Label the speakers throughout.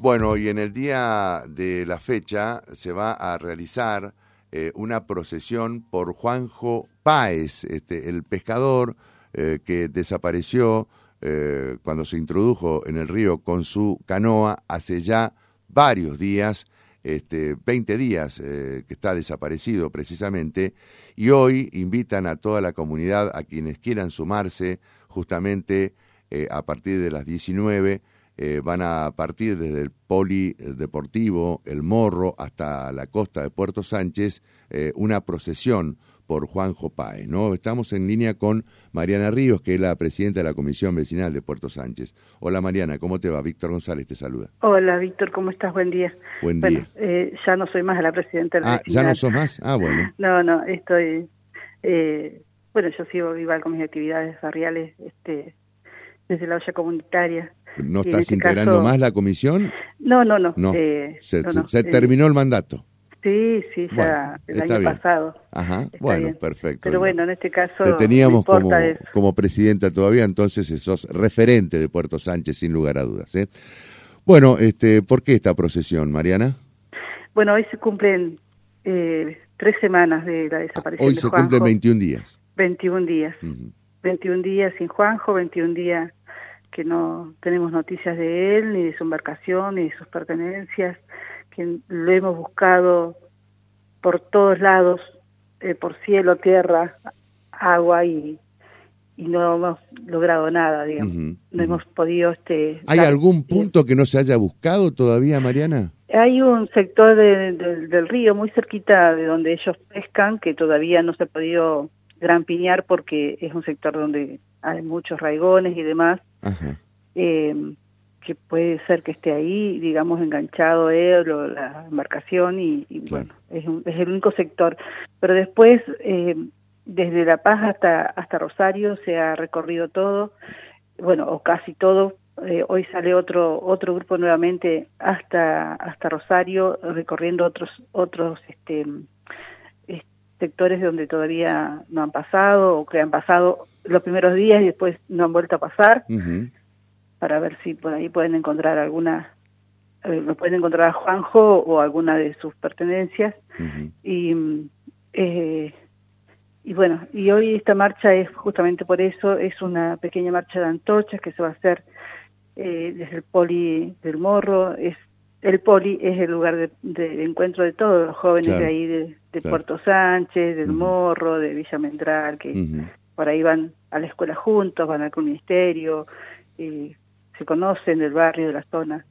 Speaker 1: Bueno, y en el día de la fecha se va a realizar eh, una procesión por Juanjo Páez, este, el pescador eh, que desapareció eh, cuando se introdujo en el río con su canoa hace ya varios días, este, 20 días que está desaparecido precisamente, y hoy invitan a toda la comunidad, a quienes quieran sumarse justamente a partir de las 19 eh, van a partir desde el polideportivo El Morro hasta la costa de Puerto Sánchez eh, una procesión por Juanjo Páez. ¿no? Estamos en línea con Mariana Ríos, que es la presidenta de la Comisión Vecinal de Puerto Sánchez. Hola Mariana, ¿cómo te va? Víctor González te saluda.
Speaker 2: Hola Víctor, ¿cómo estás? Buen día.
Speaker 1: Buen día.
Speaker 2: Eh, ya no soy más la presidenta de la
Speaker 1: Ah, ¿ya no sos más? Ah, bueno.
Speaker 2: no, no, estoy... bueno, yo sigo igual con mis actividades barriales este, desde la olla comunitaria.
Speaker 1: ¿No estás este integrando más la comisión?
Speaker 2: No, no, no.
Speaker 1: No, se, eh, terminó el mandato.
Speaker 2: Sí, sí, ya el año pasado.
Speaker 1: Ajá, bueno, perfecto.
Speaker 2: Pero bueno, en este caso...
Speaker 1: Te teníamos como, como presidenta todavía, entonces sos referente de Puerto Sánchez, sin lugar a dudas. ¿eh? Bueno, este, ¿por qué esta procesión, Mariana?
Speaker 2: Bueno, hoy se cumplen eh, tres semanas de la desaparición
Speaker 1: Hoy se cumplen 21 días.
Speaker 2: 21 días. 21 días sin Juanjo, 21 días que no tenemos noticias de él, ni de su embarcación, ni de sus pertenencias, que lo hemos buscado por todos lados, eh, por cielo, tierra, agua y, y no hemos logrado nada, digamos. no hemos podido... Este,
Speaker 1: ¿Hay algún punto que no se haya buscado todavía, Mariana?
Speaker 2: Hay un sector del río muy cerquita de donde ellos pescan que todavía no se ha podido grampiñar porque es un sector donde hay muchos raigones y demás, eh, que puede ser que esté ahí, digamos, enganchado él o la embarcación y, bueno, es, es, el único sector. Pero después, eh, desde La Paz hasta, hasta Rosario se ha recorrido todo, bueno, o casi todo. Eh, hoy sale otro otro grupo nuevamente hasta hasta Rosario recorriendo otros otros este sectores donde todavía no han pasado o que han pasado los primeros días y después no han vuelto a pasar, para ver si por ahí pueden encontrar alguna, eh, lo pueden encontrar a Juanjo o alguna de sus pertenencias. y, eh, y bueno, y hoy esta marcha es justamente por eso, es una pequeña marcha de antorchas que se va a hacer eh, desde el Poli del Morro, es el Poli es el lugar de, encuentro de todos los jóvenes de ahí, de, Puerto Sánchez, del Morro, de Villa Mendral, que por ahí van a la escuela juntos, van al ministerio, eh, se conocen del barrio, de la zona.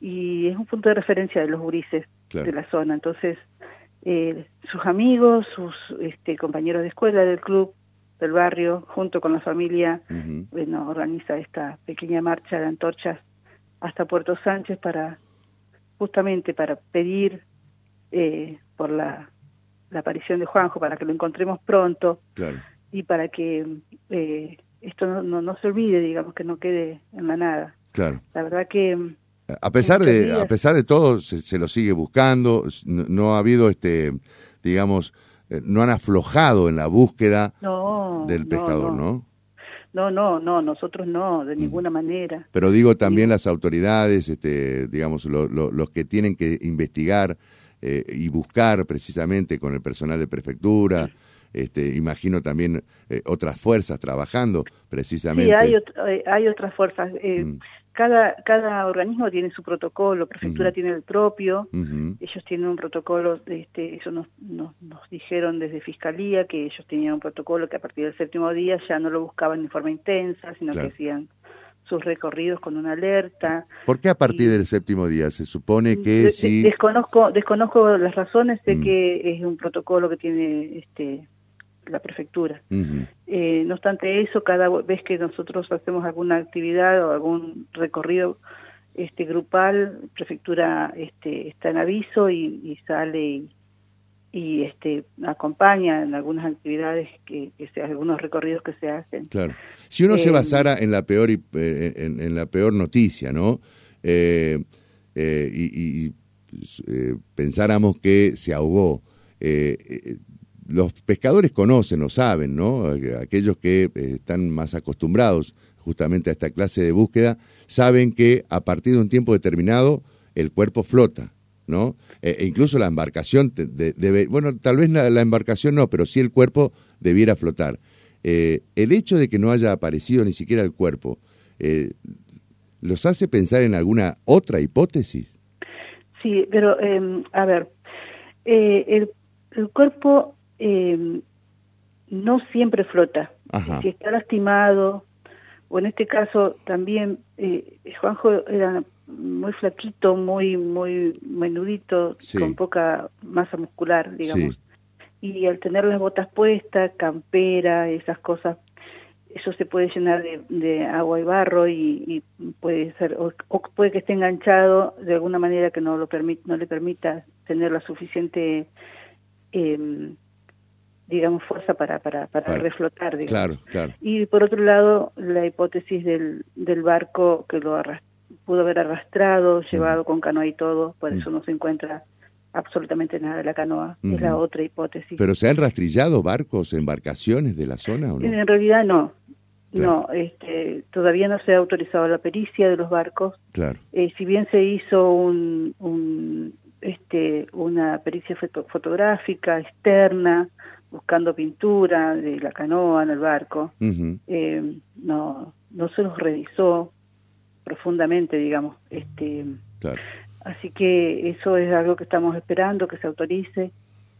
Speaker 2: Y es un punto de referencia de los gurises de la zona. Entonces, eh, sus amigos, sus este, compañeros de escuela del club, del barrio, junto con la familia, bueno, organiza esta pequeña marcha de antorchas hasta Puerto Sánchez para justamente para pedir eh, por la, aparición de Juanjo, para que lo encontremos pronto y para que eh, esto no, no, se olvide, digamos, que no quede en la nada.
Speaker 1: Claro.
Speaker 2: La verdad que...
Speaker 1: A pesar de, a pesar de todo, se, lo sigue buscando, no, ha habido, este digamos, eh, no han aflojado en la búsqueda del pescador, ¿no?
Speaker 2: No, no, no, nosotros no, de ninguna manera.
Speaker 1: Pero digo también las autoridades, este, digamos, los que tienen que investigar eh, y buscar precisamente con el personal de prefectura, este, imagino también eh, otras fuerzas trabajando precisamente. Sí,
Speaker 2: hay, eh, hay otras fuerzas. Mm cada, cada organismo tiene su protocolo, prefectura tiene el propio, ellos tienen un protocolo, este, eso nos, nos, dijeron desde Fiscalía que ellos tenían un protocolo que a partir del séptimo día ya no lo buscaban en forma intensa, sino que hacían sus recorridos con una alerta.
Speaker 1: ¿Por qué a partir del séptimo día? Se supone que si...
Speaker 2: Desconozco, desconozco las razones, sé que es un protocolo que tiene este la prefectura. Eh, no obstante eso, cada vez que nosotros hacemos alguna actividad o algún recorrido este grupal, prefectura este, está en aviso y, sale y, este, acompaña en algunas actividades, que, que algunos recorridos que se hacen.
Speaker 1: Claro. Si uno se eh, basara en la peor, eh, en, la peor noticia, ¿no? y, y pensáramos que se ahogó, los pescadores conocen o saben, ¿no? Aquellos que eh, están más acostumbrados justamente a esta clase de búsqueda, saben que a partir de un tiempo determinado el cuerpo flota, ¿no? E, e incluso la embarcación debe, bueno, tal vez la, embarcación no, pero sí el cuerpo debiera flotar. Eh, el hecho de que no haya aparecido ni siquiera el cuerpo, eh, ¿los hace pensar en alguna otra hipótesis?
Speaker 2: Sí, pero em, a ver, eh, el, cuerpo em, no siempre flota. Si está lastimado, o en este caso también, eh, Juanjo era muy flaquito, muy muy menudito, con poca masa muscular, digamos. Y al tener las botas puestas, campera, esas cosas, eso se puede llenar de, agua y barro y, puede ser o, puede que esté enganchado de alguna manera que no lo permite no le permita tener la suficiente eh, digamos fuerza para para, para, reflotar
Speaker 1: Claro, claro.
Speaker 2: y por otro lado la hipótesis del, del barco que lo pudo haber arrastrado llevado con canoa y todo por eso no se encuentra absolutamente nada de la canoa, es la otra hipótesis.
Speaker 1: ¿Pero se han rastrillado barcos, embarcaciones de la zona o no?
Speaker 2: En realidad no, no, este, todavía no se ha autorizado la pericia de los barcos.
Speaker 1: Claro.
Speaker 2: Eh, si bien se hizo un, un este, una pericia fotográfica externa, buscando pintura de la canoa en el barco, eh, no, no se los revisó profundamente, digamos. Este,
Speaker 1: claro.
Speaker 2: Así que eso es algo que estamos esperando, que se autorice.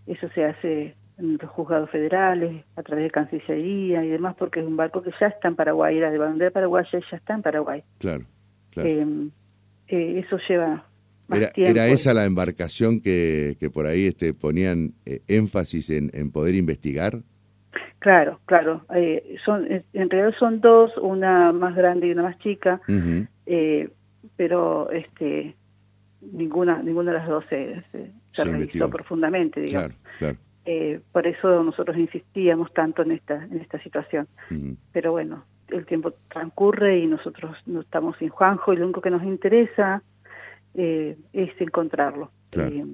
Speaker 2: Eso se hace en los juzgados federales, a través de Cancillería y demás, porque es un barco que ya está en Paraguay, la de bandera paraguaya ya está en Paraguay.
Speaker 1: Claro, claro.
Speaker 2: Eh, eh, eso lleva
Speaker 1: era,
Speaker 2: tiempo.
Speaker 1: ¿Era esa la embarcación que, que por ahí este, ponían eh, énfasis en, en, poder investigar?
Speaker 2: Claro, claro. son, en realidad son dos, una más grande y una más chica, pero este ninguna ninguna de las dos se, se, revisó profundamente, digamos.
Speaker 1: Claro, claro.
Speaker 2: Eh, por eso nosotros insistíamos tanto en esta, en esta situación. Pero bueno, el tiempo transcurre y nosotros no estamos sin Juanjo y lo único que nos interesa eh, es encontrarlo.
Speaker 1: Eh,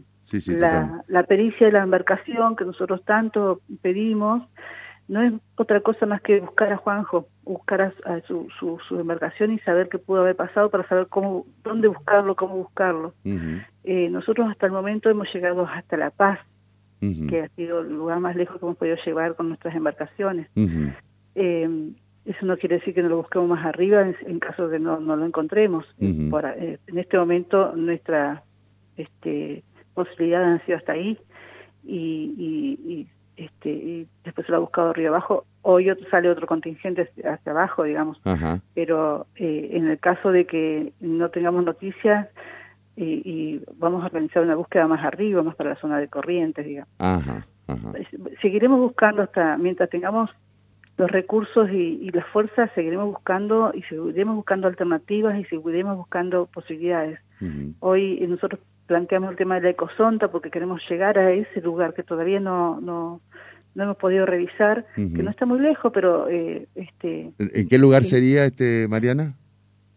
Speaker 2: la, la, pericia de la embarcación que nosotros tanto pedimos no es otra cosa más que buscar a Juanjo, buscar a, su, su, embarcación y saber qué pudo haber pasado para saber cómo, dónde buscarlo, cómo buscarlo. nosotros hasta el momento hemos llegado hasta La Paz, que ha sido el lugar más lejos que hemos podido llevar con nuestras embarcaciones. Eh, eso no quiere decir que no lo busquemos más arriba en, caso de no, no lo encontremos. Eh, en este momento nuestra este, posibilidad han sido hasta ahí y, este, y después se lo ha buscado arriba abajo. Hoy sale otro contingente hacia abajo, digamos. Pero eh, en el caso de que no tengamos noticias, y, vamos a organizar una búsqueda más arriba, más para la zona de corrientes, digamos. Seguiremos buscando hasta, mientras tengamos los recursos y, las fuerzas, seguiremos buscando y seguiremos buscando alternativas y seguiremos buscando posibilidades. Hoy nosotros planteamos el tema de la ecosonta porque queremos llegar a ese lugar que todavía no, no, no hemos podido revisar, que no está muy lejos, pero... Eh, este,
Speaker 1: ¿En qué lugar sería, este Mariana?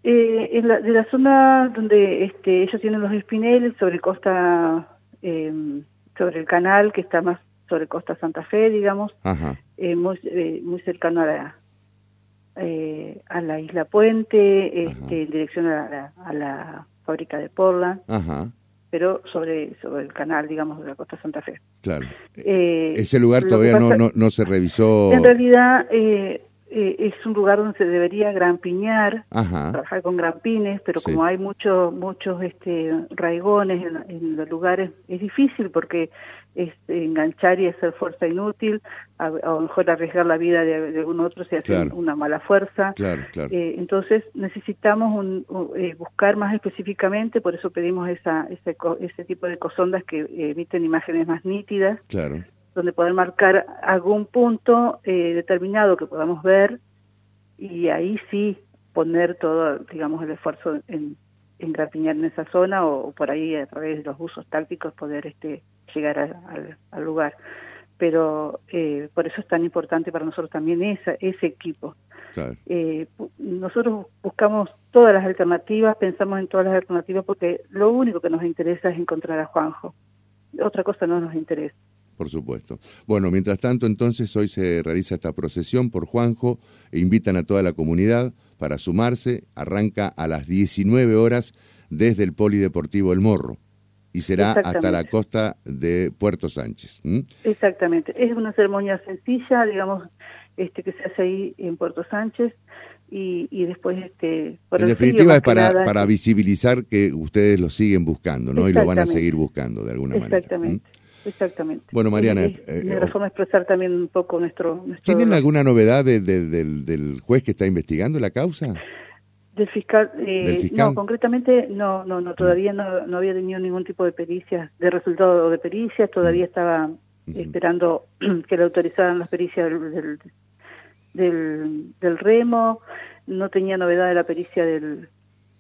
Speaker 2: Eh, en la, de la zona donde este, ellos tienen los espineles, sobre costa, eh, sobre el canal, que está más sobre costa Santa Fe, digamos, eh, muy, eh, muy cercano a la, eh, a la isla Puente, este, en dirección a la, a la, fábrica de Portland. pero sobre sobre el canal, digamos, de la costa Santa Fe.
Speaker 1: Claro. Ese lugar todavía no, no, no, se revisó.
Speaker 2: En realidad, eh, eh, es un lugar donde se debería grampiñar, trabajar con grampines, pero como hay muchos muchos este, raigones en, los lugares, es difícil porque es enganchar y hacer fuerza inútil, a, lo mejor arriesgar la vida de, algún otro si hace una mala fuerza.
Speaker 1: Eh,
Speaker 2: entonces necesitamos un, eh, buscar más específicamente, por eso pedimos esa, ese, ese tipo de cosondas que emiten imágenes más nítidas.
Speaker 1: Claro
Speaker 2: donde poder marcar algún punto eh, determinado que podamos ver y ahí sí poner todo, digamos, el esfuerzo en, en en esa zona o, por ahí a través de los usos tácticos poder este, llegar al lugar. Pero eh, por eso es tan importante para nosotros también esa, ese equipo. Eh, nosotros buscamos todas las alternativas, pensamos en todas las alternativas porque lo único que nos interesa es encontrar a Juanjo. Otra cosa no nos interesa.
Speaker 1: Por supuesto. Bueno, mientras tanto, entonces, hoy se realiza esta procesión por Juanjo e invitan a toda la comunidad para sumarse. Arranca a las 19 horas desde el Polideportivo El Morro y será hasta la costa de Puerto Sánchez.
Speaker 2: Exactamente. Es una ceremonia sencilla, digamos, este que se hace ahí en Puerto Sánchez y, y después este
Speaker 1: en definitiva es para, para visibilizar que ustedes lo siguen buscando no y lo van a seguir buscando de alguna
Speaker 2: manera exactamente exactamente.
Speaker 1: Bueno Mariana
Speaker 2: eh, me razón expresar también un poco nuestro,
Speaker 1: tienen alguna novedad del, del juez que está investigando la causa
Speaker 2: del fiscal, eh, no concretamente no no no todavía no, no había tenido ningún tipo de pericia de resultado de pericias todavía estaba esperando que le autorizaran las pericias del, del, del remo, no tenía novedad de la pericia del,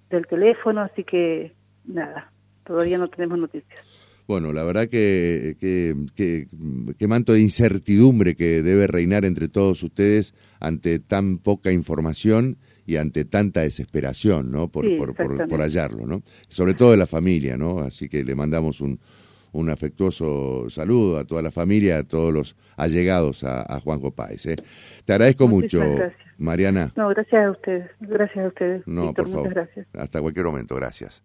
Speaker 2: del teléfono, así que nada, todavía no tenemos noticias.
Speaker 1: Bueno, la verdad que, que, que, manto de incertidumbre que debe reinar entre todos ustedes ante tan poca información y ante tanta desesperación, ¿no? Por, por, por, hallarlo, ¿no? Sobre todo de la familia, ¿no? Así que le mandamos un, un afectuoso saludo a toda la familia, a todos los allegados a, Juanjo Páez. ¿eh? Te agradezco mucho, Mariana.
Speaker 2: No, gracias a ustedes, gracias a ustedes.
Speaker 1: No, por favor. Hasta cualquier momento, gracias.